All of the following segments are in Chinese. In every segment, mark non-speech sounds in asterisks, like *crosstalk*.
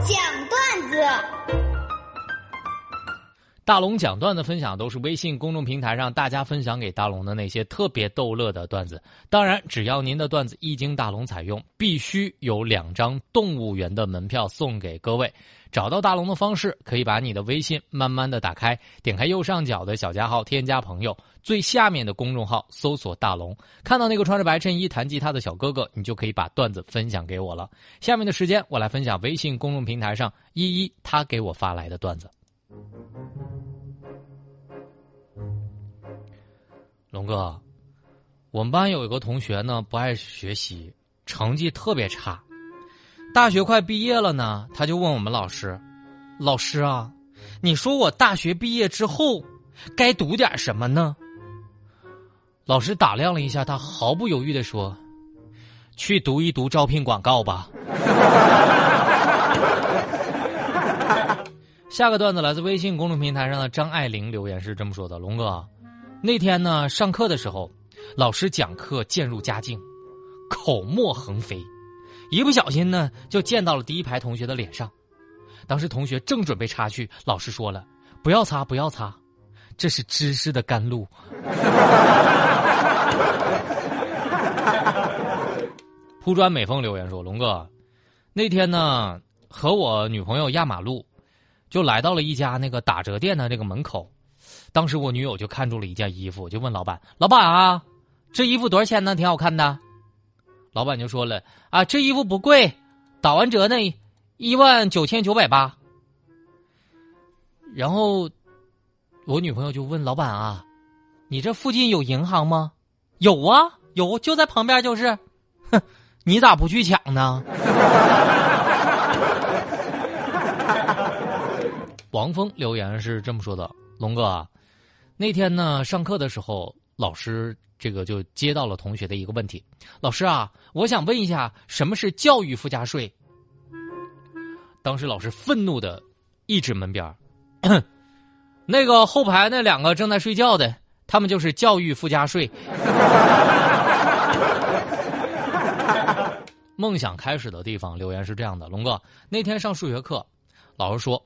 讲段子。大龙讲段子分享都是微信公众平台上大家分享给大龙的那些特别逗乐的段子。当然，只要您的段子一经大龙采用，必须有两张动物园的门票送给各位。找到大龙的方式，可以把你的微信慢慢的打开，点开右上角的小加号，添加朋友，最下面的公众号搜索大龙，看到那个穿着白衬衣弹吉他的小哥哥，你就可以把段子分享给我了。下面的时间，我来分享微信公众平台上依依他给我发来的段子。龙哥，我们班有一个同学呢，不爱学习，成绩特别差。大学快毕业了呢，他就问我们老师：“老师啊，你说我大学毕业之后该读点什么呢？”老师打量了一下他，毫不犹豫的说：“去读一读招聘广告吧。*laughs* ”下个段子来自微信公众平台上的张爱玲留言是这么说的：“龙哥。”那天呢，上课的时候，老师讲课渐入佳境，口沫横飞，一不小心呢就溅到了第一排同学的脸上。当时同学正准备擦去，老师说了：“不要擦，不要擦，这是知识的甘露。*laughs* ”铺砖美凤留言说：“龙哥，那天呢和我女朋友压马路，就来到了一家那个打折店的这个门口。”当时我女友就看中了一件衣服，就问老板：“老板啊，这衣服多少钱呢？挺好看的。”老板就说了：“啊，这衣服不贵，打完折呢，一万九千九百八。”然后我女朋友就问老板啊：“你这附近有银行吗？”“有啊，有，就在旁边就是。”“哼，你咋不去抢呢？” *laughs* 王峰留言是这么说的：“龙哥。”那天呢，上课的时候，老师这个就接到了同学的一个问题：“老师啊，我想问一下，什么是教育附加税？”当时老师愤怒的一指门边 *coughs* 那个后排那两个正在睡觉的，他们就是教育附加税。*laughs* 梦想开始的地方留言是这样的：龙哥，那天上数学课，老师说，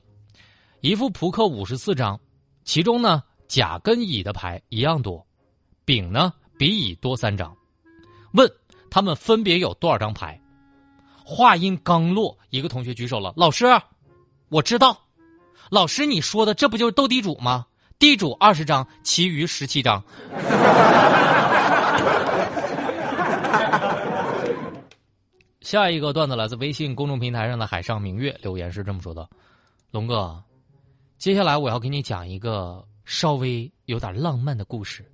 一副扑克五十四张，其中呢。甲跟乙的牌一样多，丙呢比乙多三张。问他们分别有多少张牌？话音刚落，一个同学举手了：“老师，我知道。”老师，你说的这不就是斗地主吗？地主二十张，其余十七张。*laughs* 下一个段子来自微信公众平台上的海上明月留言是这么说的：“龙哥，接下来我要给你讲一个。”稍微有点浪漫的故事。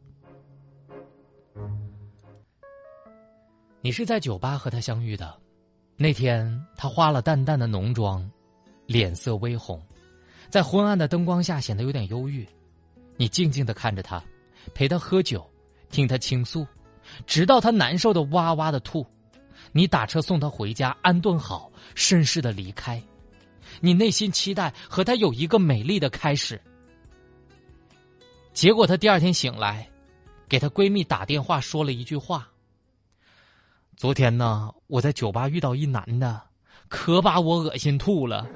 你是在酒吧和他相遇的，那天他化了淡淡的浓妆，脸色微红，在昏暗的灯光下显得有点忧郁。你静静的看着他，陪他喝酒，听他倾诉，直到他难受的哇哇的吐。你打车送他回家，安顿好，绅士的离开。你内心期待和他有一个美丽的开始。结果她第二天醒来，给她闺蜜打电话说了一句话：“昨天呢，我在酒吧遇到一男的，可把我恶心吐了。*laughs* ”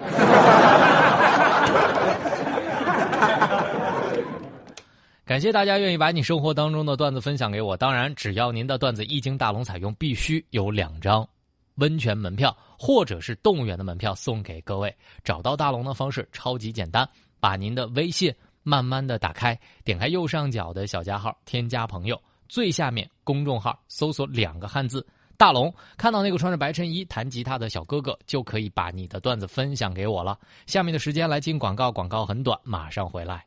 感谢大家愿意把你生活当中的段子分享给我。当然，只要您的段子一经大龙采用，必须有两张温泉门票或者是动物园的门票送给各位。找到大龙的方式超级简单，把您的微信。慢慢的打开，点开右上角的小加号，添加朋友，最下面公众号搜索两个汉字“大龙”，看到那个穿着白衬衣弹吉他的小哥哥，就可以把你的段子分享给我了。下面的时间来进广告，广告很短，马上回来。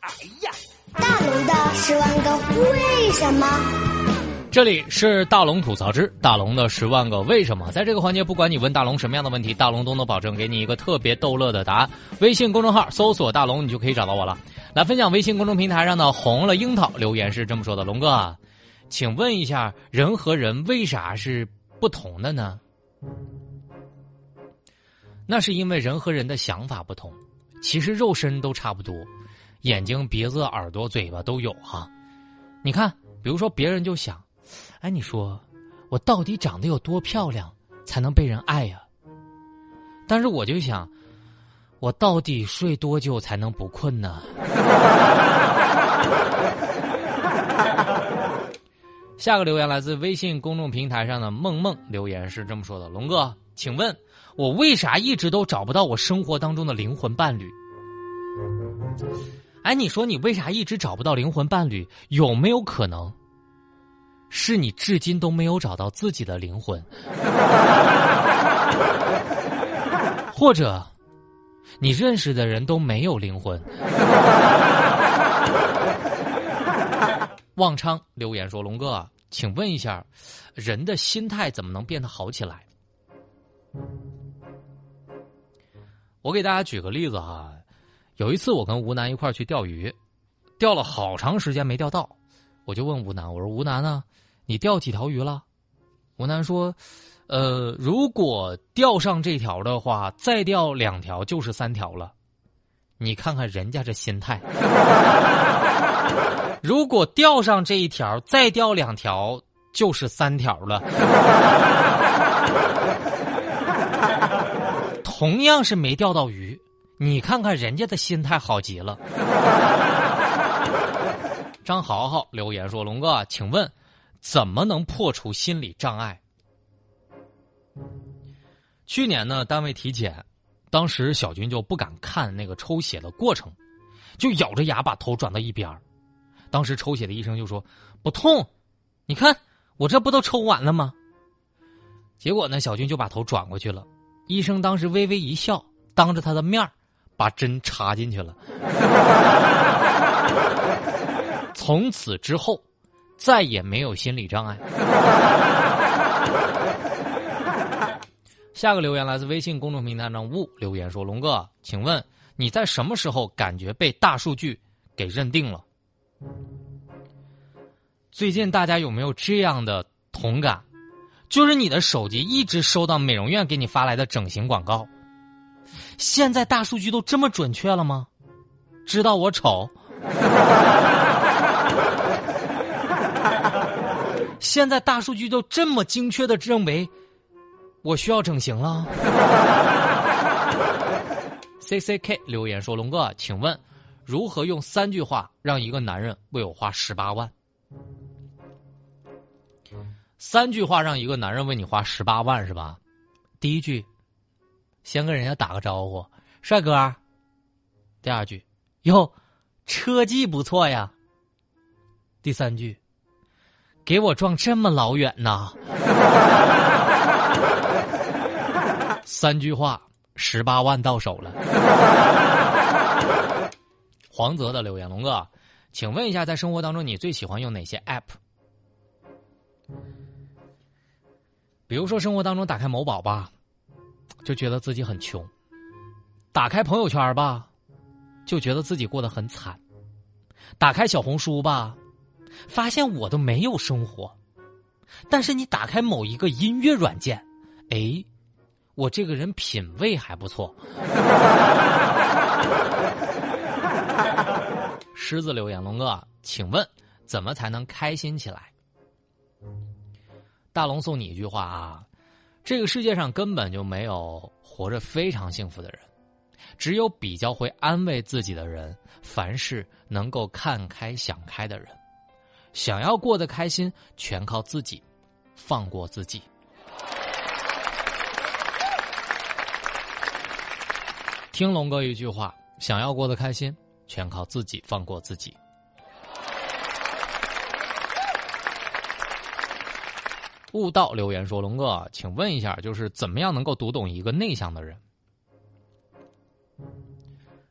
哎呀，大龙的十万个为什么？这里是大龙吐槽之大龙的十万个为什么，在这个环节，不管你问大龙什么样的问题，大龙都能保证给你一个特别逗乐的答案。微信公众号搜索“大龙”，你就可以找到我了。来分享微信公众平台上的红了樱桃留言是这么说的：“龙哥，请问一下，人和人为啥是不同的呢？那是因为人和人的想法不同，其实肉身都差不多，眼睛、鼻子、耳朵、嘴巴都有哈。你看，比如说别人就想。”哎，你说，我到底长得有多漂亮才能被人爱呀？但是我就想，我到底睡多久才能不困呢？*laughs* 下个留言来自微信公众平台上的梦梦留言是这么说的：“龙哥，请问我为啥一直都找不到我生活当中的灵魂伴侣？”哎，你说你为啥一直找不到灵魂伴侣？有没有可能是你至今都没有找到自己的灵魂？或者你认识的人都没有灵魂？望昌留言说：“龙哥，请问一下，人的心态怎么能变得好起来？”我给大家举个例子哈，有一次我跟吴楠一块去钓鱼，钓了好长时间没钓到，我就问吴楠：“我说吴楠呢，你钓几条鱼了？”吴楠说：“呃，如果钓上这条的话，再钓两条就是三条了。你看看人家这心态。*laughs* ”如果钓上这一条，再钓两条就是三条了。同样是没钓到鱼，你看看人家的心态好极了。张豪豪留言说：“龙哥，请问怎么能破除心理障碍？”去年呢，单位体检，当时小军就不敢看那个抽血的过程，就咬着牙把头转到一边儿。当时抽血的医生就说：“不痛，你看我这不都抽完了吗？”结果呢，小军就把头转过去了。医生当时微微一笑，当着他的面把针插进去了。从此之后，再也没有心理障碍。下个留言来自微信公众平台上雾留言说：“龙哥，请问你在什么时候感觉被大数据给认定了？”最近大家有没有这样的同感？就是你的手机一直收到美容院给你发来的整形广告。现在大数据都这么准确了吗？知道我丑？现在大数据都这么精确的认为我需要整形了？*laughs* C C K 留言说：“龙哥，请问。”如何用三句话让一个男人为我花十八万？三句话让一个男人为你花十八万是吧？第一句，先跟人家打个招呼，帅哥。第二句，哟，车技不错呀。第三句，给我撞这么老远呐。*laughs* 三句话，十八万到手了。黄泽的留言，龙哥，请问一下，在生活当中你最喜欢用哪些 app？比如说，生活当中打开某宝吧，就觉得自己很穷；打开朋友圈吧，就觉得自己过得很惨；打开小红书吧，发现我都没有生活。但是你打开某一个音乐软件，哎，我这个人品味还不错。狮子留言：龙哥，请问怎么才能开心起来？大龙送你一句话啊：这个世界上根本就没有活着非常幸福的人，只有比较会安慰自己的人，凡事能够看开想开的人。想要过得开心，全靠自己，放过自己。听龙哥一句话：想要过得开心。全靠自己，放过自己。悟道留言说：“龙哥，请问一下，就是怎么样能够读懂一个内向的人？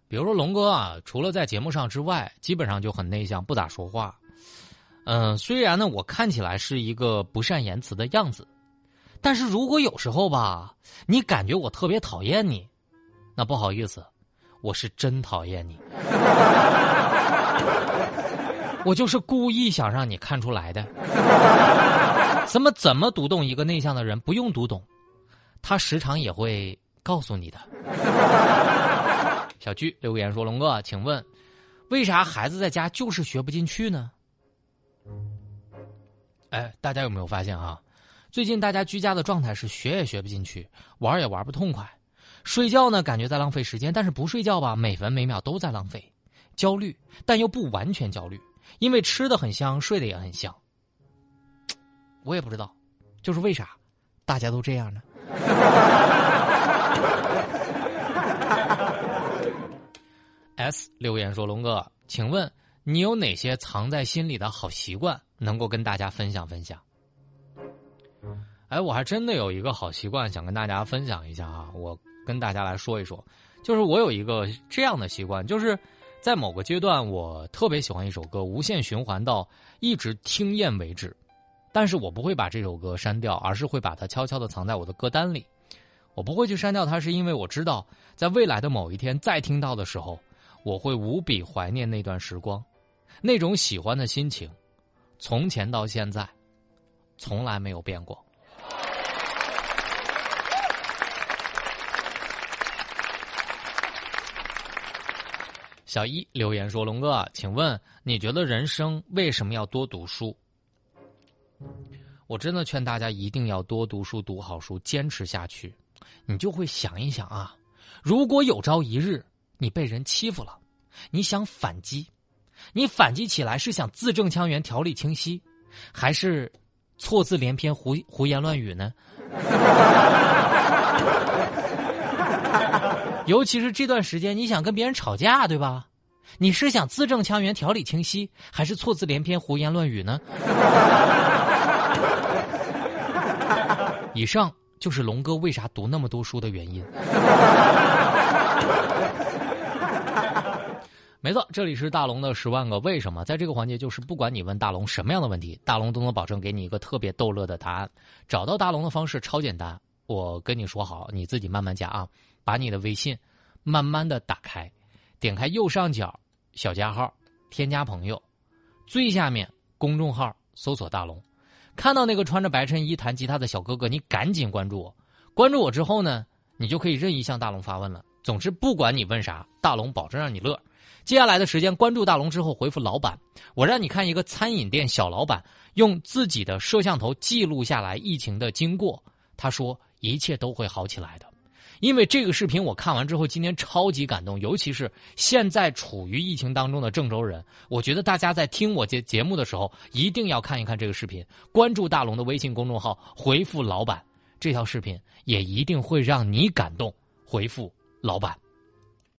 比如说，龙哥啊，除了在节目上之外，基本上就很内向，不咋说话。嗯，虽然呢，我看起来是一个不善言辞的样子，但是如果有时候吧，你感觉我特别讨厌你，那不好意思。”我是真讨厌你，*laughs* 我就是故意想让你看出来的。怎么怎么读懂一个内向的人？不用读懂，他时常也会告诉你的。小居留言说：“龙哥，请问，为啥孩子在家就是学不进去呢？”哎，大家有没有发现啊？最近大家居家的状态是学也学不进去，玩也玩不痛快。睡觉呢感觉在浪费时间，但是不睡觉吧，每分每秒都在浪费。焦虑，但又不完全焦虑，因为吃的很香，睡得也很香。我也不知道，就是为啥大家都这样呢？S 留言说：“龙哥，请问你有哪些藏在心里的好习惯，能够跟大家分享分享？”哎，我还真的有一个好习惯，想跟大家分享一下啊！我跟大家来说一说，就是我有一个这样的习惯，就是在某个阶段，我特别喜欢一首歌，无限循环到一直听厌为止，但是我不会把这首歌删掉，而是会把它悄悄的藏在我的歌单里。我不会去删掉它，是因为我知道，在未来的某一天再听到的时候。我会无比怀念那段时光，那种喜欢的心情，从前到现在，从来没有变过。*laughs* 小一留言说：“龙哥，请问你觉得人生为什么要多读书？”我真的劝大家一定要多读书，读好书，坚持下去。你就会想一想啊，如果有朝一日。你被人欺负了，你想反击，你反击起来是想字正腔圆、条理清晰，还是错字连篇、胡胡言乱语呢？*laughs* 尤其是这段时间，你想跟别人吵架，对吧？你是想字正腔圆、条理清晰，还是错字连篇、胡言乱语呢？*laughs* 以上就是龙哥为啥读那么多书的原因。没错，这里是大龙的十万个为什么。在这个环节，就是不管你问大龙什么样的问题，大龙都能保证给你一个特别逗乐的答案。找到大龙的方式超简单，我跟你说好，你自己慢慢加啊。把你的微信慢慢的打开，点开右上角小加号，添加朋友，最下面公众号搜索大龙，看到那个穿着白衬衣弹吉他的小哥哥，你赶紧关注我。关注我之后呢，你就可以任意向大龙发问了。总之，不管你问啥，大龙保证让你乐。接下来的时间，关注大龙之后回复“老板”，我让你看一个餐饮店小老板用自己的摄像头记录下来疫情的经过。他说一切都会好起来的，因为这个视频我看完之后，今天超级感动，尤其是现在处于疫情当中的郑州人，我觉得大家在听我节节目的时候，一定要看一看这个视频，关注大龙的微信公众号，回复“老板”，这条视频也一定会让你感动。回复“老板”。